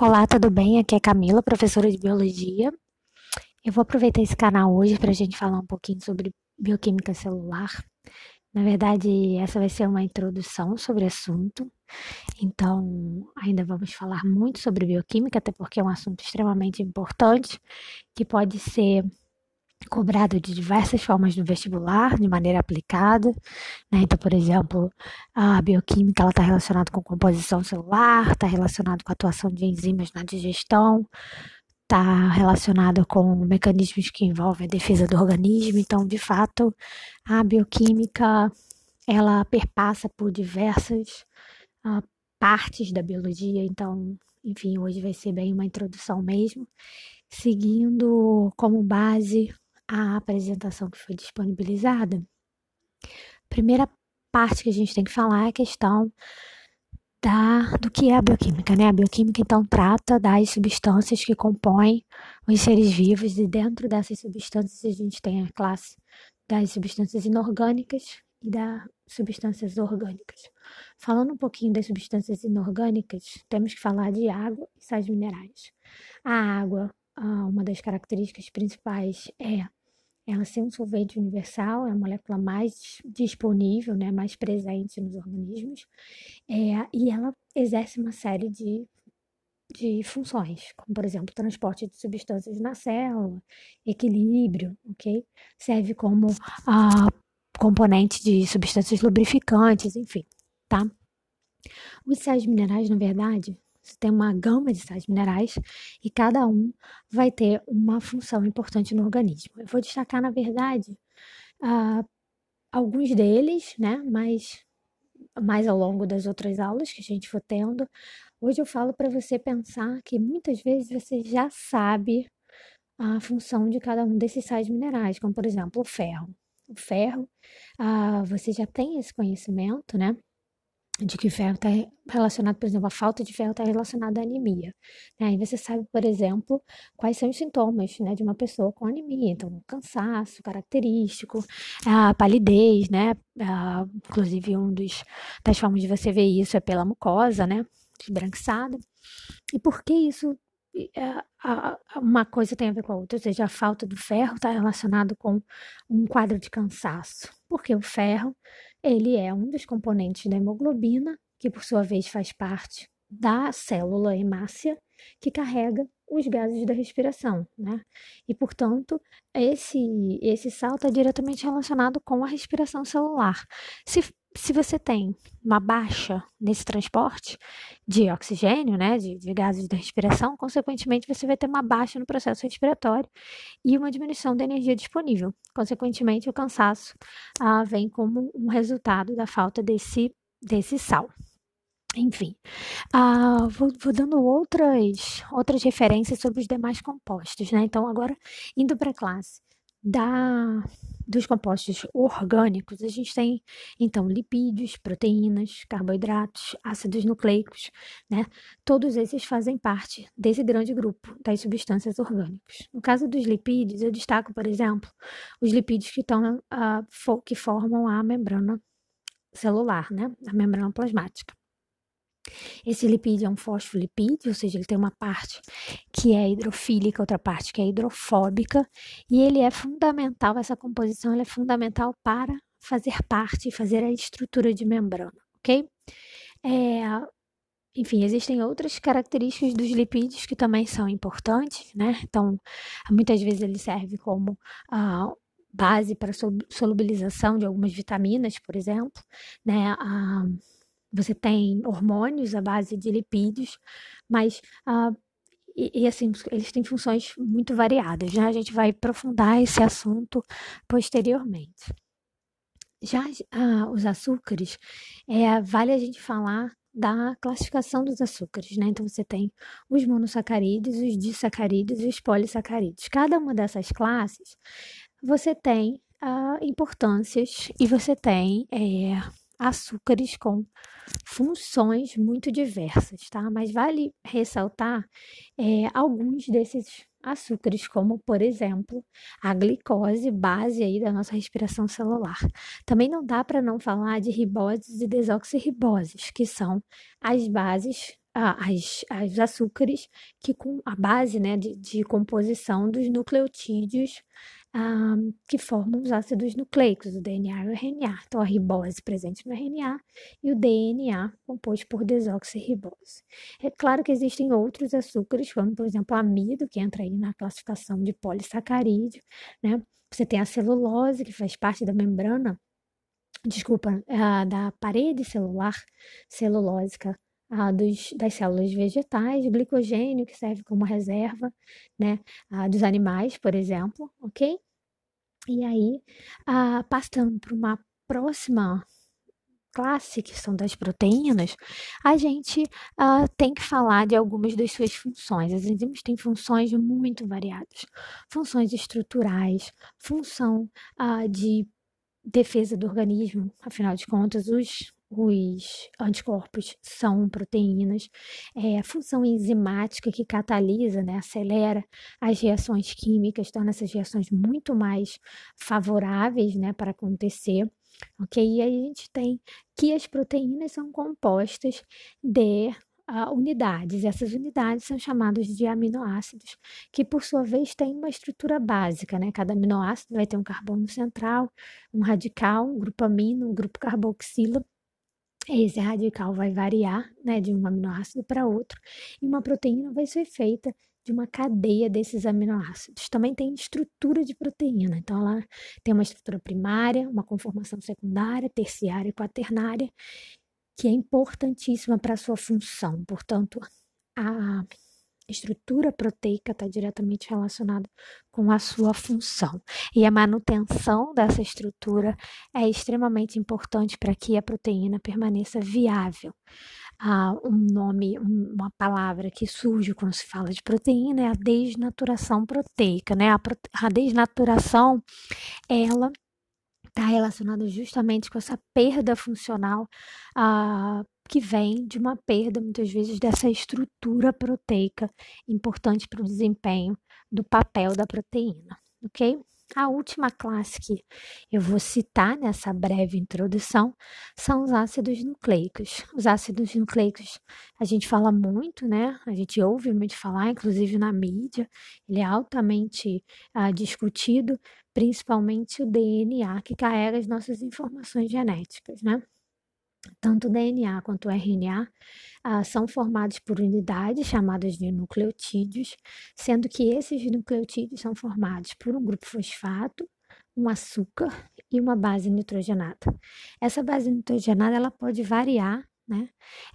Olá, tudo bem? Aqui é Camila, professora de Biologia. Eu vou aproveitar esse canal hoje para a gente falar um pouquinho sobre bioquímica celular. Na verdade, essa vai ser uma introdução sobre o assunto. Então, ainda vamos falar muito sobre bioquímica, até porque é um assunto extremamente importante que pode ser cobrado de diversas formas no vestibular, de maneira aplicada. Né? Então, por exemplo, a bioquímica está relacionada com composição celular, está relacionada com a atuação de enzimas na digestão, está relacionada com mecanismos que envolvem a defesa do organismo. Então, de fato, a bioquímica ela perpassa por diversas uh, partes da biologia. Então, enfim, hoje vai ser bem uma introdução mesmo, seguindo como base a apresentação que foi disponibilizada, primeira parte que a gente tem que falar é a questão da, do que é a bioquímica, né? A bioquímica, então, trata das substâncias que compõem os seres vivos, e dentro dessas substâncias a gente tem a classe das substâncias inorgânicas e das substâncias orgânicas. Falando um pouquinho das substâncias inorgânicas, temos que falar de água e sais minerais. A água, ah, uma das características principais é ela ser um solvente universal, é a molécula mais disponível, né, mais presente nos organismos, é, e ela exerce uma série de, de funções, como por exemplo, transporte de substâncias na célula, equilíbrio, ok? Serve como a componente de substâncias lubrificantes, enfim, tá? Os sais minerais, na verdade, você tem uma gama de sais minerais e cada um vai ter uma função importante no organismo. Eu vou destacar, na verdade, uh, alguns deles, né? Mas mais ao longo das outras aulas que a gente for tendo. Hoje eu falo para você pensar que muitas vezes você já sabe a função de cada um desses sais minerais, como por exemplo o ferro. O ferro, uh, você já tem esse conhecimento, né? De que ferro está relacionado, por exemplo, a falta de ferro está relacionada à anemia. Né? Aí você sabe, por exemplo, quais são os sintomas né, de uma pessoa com anemia. Então, cansaço característico, a palidez, né? A, inclusive, um dos das formas de você ver isso é pela mucosa, né? Esbranquiçada. E por que isso é, uma coisa tem a ver com a outra, ou seja, a falta do ferro está relacionado com um quadro de cansaço, porque o ferro ele é um dos componentes da hemoglobina, que por sua vez faz parte da célula hemácia, que carrega os gases da respiração, né? E, portanto, esse, esse sal está diretamente relacionado com a respiração celular. Se se você tem uma baixa nesse transporte de oxigênio, né, de, de, gases da respiração, consequentemente você vai ter uma baixa no processo respiratório e uma diminuição da energia disponível. Consequentemente, o cansaço ah, vem como um resultado da falta desse, desse sal. Enfim, ah, vou, vou, dando outras, outras referências sobre os demais compostos, né? Então, agora, indo para a classe da dos compostos orgânicos, a gente tem então lipídios, proteínas, carboidratos, ácidos nucleicos, né? Todos esses fazem parte desse grande grupo das substâncias orgânicas. No caso dos lipídios, eu destaco, por exemplo, os lipídios que, estão, uh, que formam a membrana celular, né? A membrana plasmática. Esse lipídio é um fosfolipídio, ou seja, ele tem uma parte que é hidrofílica, outra parte que é hidrofóbica, e ele é fundamental, essa composição é fundamental para fazer parte fazer a estrutura de membrana, ok? É, enfim, existem outras características dos lipídios que também são importantes, né? Então, muitas vezes ele serve como uh, base para solubilização de algumas vitaminas, por exemplo, né? Uh, você tem hormônios à base de lipídios, mas uh, e, e, assim, eles têm funções muito variadas. Já né? a gente vai aprofundar esse assunto posteriormente. Já uh, os açúcares, é, vale a gente falar da classificação dos açúcares, né? Então você tem os monossacarídeos, os disacarídeos e os polissacarídeos. Cada uma dessas classes você tem uh, importâncias e você tem é, açúcares com funções muito diversas, tá? Mas vale ressaltar é, alguns desses açúcares, como por exemplo a glicose, base aí da nossa respiração celular. Também não dá para não falar de riboses e desoxirriboses, que são as bases as, as açúcares que com a base né, de, de composição dos nucleotídeos ah, que formam os ácidos nucleicos, o DNA e o RNA. Então, a ribose presente no RNA e o DNA composto por desoxirribose. É claro que existem outros açúcares, como, por exemplo, o amido, que entra aí na classificação de polissacarídeo, né? Você tem a celulose, que faz parte da membrana, desculpa, da parede celular celulósica dos, das células vegetais, glicogênio, que serve como reserva, né, dos animais, por exemplo, ok? E aí, passando para uma próxima classe, que são das proteínas, a gente uh, tem que falar de algumas das suas funções. As enzimas têm funções muito variadas: funções estruturais, função uh, de defesa do organismo, afinal de contas, os os anticorpos são proteínas, é, a função enzimática que catalisa, né, acelera as reações químicas, torna essas reações muito mais favoráveis né, para acontecer. Ok? E aí a gente tem que as proteínas são compostas de uh, unidades. Essas unidades são chamadas de aminoácidos, que por sua vez têm uma estrutura básica, né? Cada aminoácido vai ter um carbono central, um radical, um grupo amino, um grupo carboxila esse radical vai variar né, de um aminoácido para outro, e uma proteína vai ser feita de uma cadeia desses aminoácidos. Também tem estrutura de proteína, então ela tem uma estrutura primária, uma conformação secundária, terciária e quaternária, que é importantíssima para a sua função. Portanto, a estrutura proteica está diretamente relacionada com a sua função. E a manutenção dessa estrutura é extremamente importante para que a proteína permaneça viável. Ah, um nome, uma palavra que surge quando se fala de proteína é a desnaturação proteica, né? A, a desnaturação, ela está relacionada justamente com essa perda funcional ah, que vem de uma perda, muitas vezes, dessa estrutura proteica importante para o desempenho do papel da proteína, ok? A última classe que eu vou citar nessa breve introdução são os ácidos nucleicos. Os ácidos nucleicos a gente fala muito, né? A gente ouve muito falar, inclusive na mídia. Ele é altamente ah, discutido, principalmente o DNA, que carrega as nossas informações genéticas, né? Tanto DNA quanto RNA ah, são formados por unidades chamadas de nucleotídeos, sendo que esses nucleotídeos são formados por um grupo fosfato, um açúcar e uma base nitrogenada. Essa base nitrogenada ela pode variar né?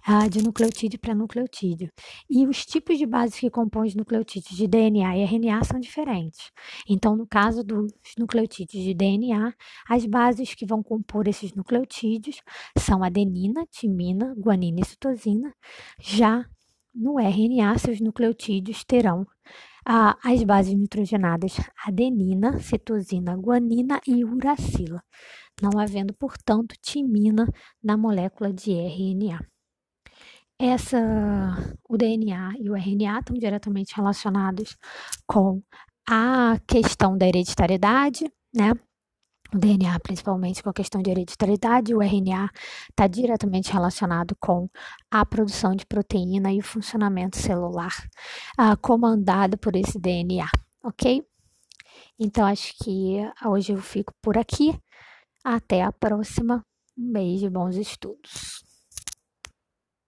Ah, de nucleotídeo para nucleotídeo. E os tipos de bases que compõem os nucleotídeos de DNA e RNA são diferentes. Então, no caso dos nucleotídeos de DNA, as bases que vão compor esses nucleotídeos são adenina, timina, guanina e citosina. Já no RNA, seus nucleotídeos terão ah, as bases nitrogenadas adenina, citosina, guanina e uracila não havendo, portanto, timina na molécula de RNA. Essa, o DNA e o RNA estão diretamente relacionados com a questão da hereditariedade, né? O DNA, principalmente com a questão de hereditariedade, o RNA está diretamente relacionado com a produção de proteína e o funcionamento celular uh, comandado por esse DNA, ok? Então, acho que hoje eu fico por aqui. Até a próxima. Um beijo e bons estudos.